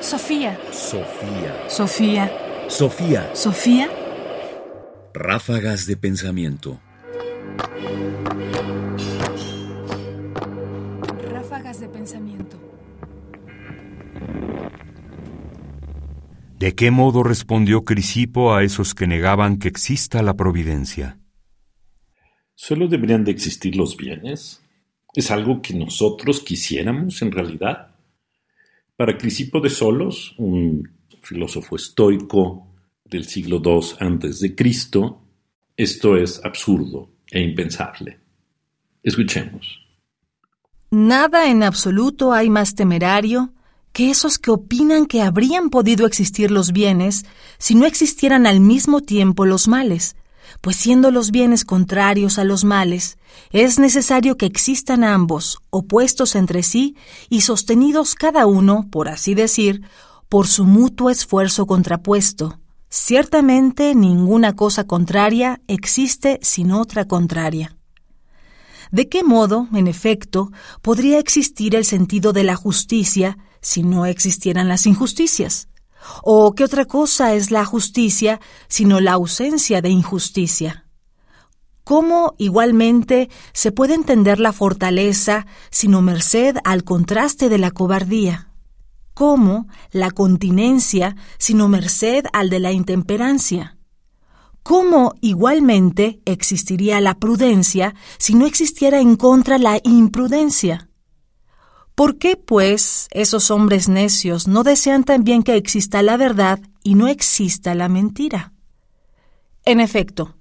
Sofía. Sofía. Sofía. Sofía. Sofía. Ráfagas de pensamiento. Ráfagas de pensamiento. ¿De qué modo respondió Crisipo a esos que negaban que exista la providencia? ¿Solo deberían de existir los bienes? ¿Es algo que nosotros quisiéramos en realidad? Para Crisipo de Solos, un filósofo estoico del siglo II Cristo, esto es absurdo e impensable. Escuchemos. Nada en absoluto hay más temerario que esos que opinan que habrían podido existir los bienes si no existieran al mismo tiempo los males, pues siendo los bienes contrarios a los males, es necesario que existan ambos, opuestos entre sí y sostenidos cada uno, por así decir, por su mutuo esfuerzo contrapuesto. Ciertamente ninguna cosa contraria existe sin otra contraria. ¿De qué modo, en efecto, podría existir el sentido de la justicia si no existieran las injusticias? ¿O qué otra cosa es la justicia sino la ausencia de injusticia? ¿Cómo igualmente se puede entender la fortaleza sino merced al contraste de la cobardía? ¿Cómo la continencia sino merced al de la intemperancia? ¿Cómo igualmente existiría la prudencia si no existiera en contra la imprudencia? ¿Por qué, pues, esos hombres necios no desean también que exista la verdad y no exista la mentira? En efecto,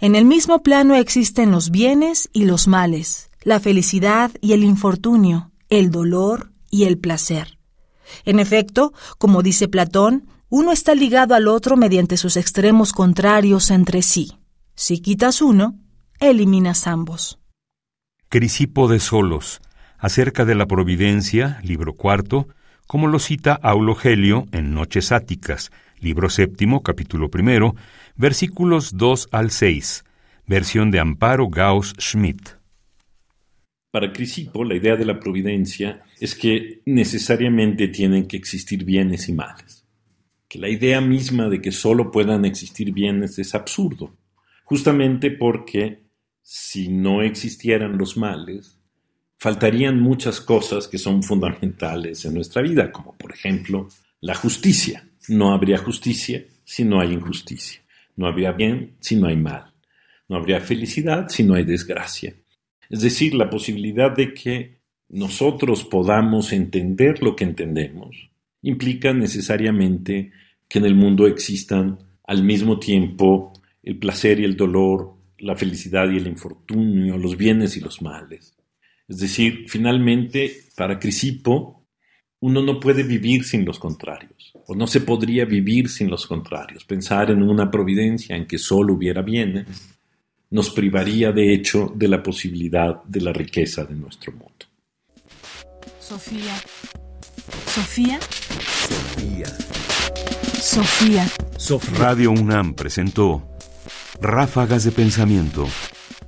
en el mismo plano existen los bienes y los males, la felicidad y el infortunio, el dolor y el placer. En efecto, como dice Platón, uno está ligado al otro mediante sus extremos contrarios entre sí. Si quitas uno, eliminas ambos. Crisipo de Solos, acerca de la providencia, libro cuarto, como lo cita Aulo Gelio en Noches Áticas, libro séptimo, capítulo primero, versículos 2 al 6, versión de Amparo Gauss Schmidt. Para Crisipo, la idea de la providencia es que necesariamente tienen que existir bienes y males. Que la idea misma de que solo puedan existir bienes es absurdo, justamente porque si no existieran los males, faltarían muchas cosas que son fundamentales en nuestra vida, como por ejemplo la justicia. No habría justicia si no hay injusticia. No habría bien si no hay mal. No habría felicidad si no hay desgracia. Es decir, la posibilidad de que nosotros podamos entender lo que entendemos implica necesariamente que en el mundo existan al mismo tiempo el placer y el dolor, la felicidad y el infortunio, los bienes y los males. Es decir, finalmente, para Crisipo, uno no puede vivir sin los contrarios, o no se podría vivir sin los contrarios. Pensar en una providencia en que solo hubiera bienes nos privaría, de hecho, de la posibilidad de la riqueza de nuestro mundo. Sofía. Sofía. Sofía. Sofía. Radio UNAM presentó Ráfagas de Pensamiento.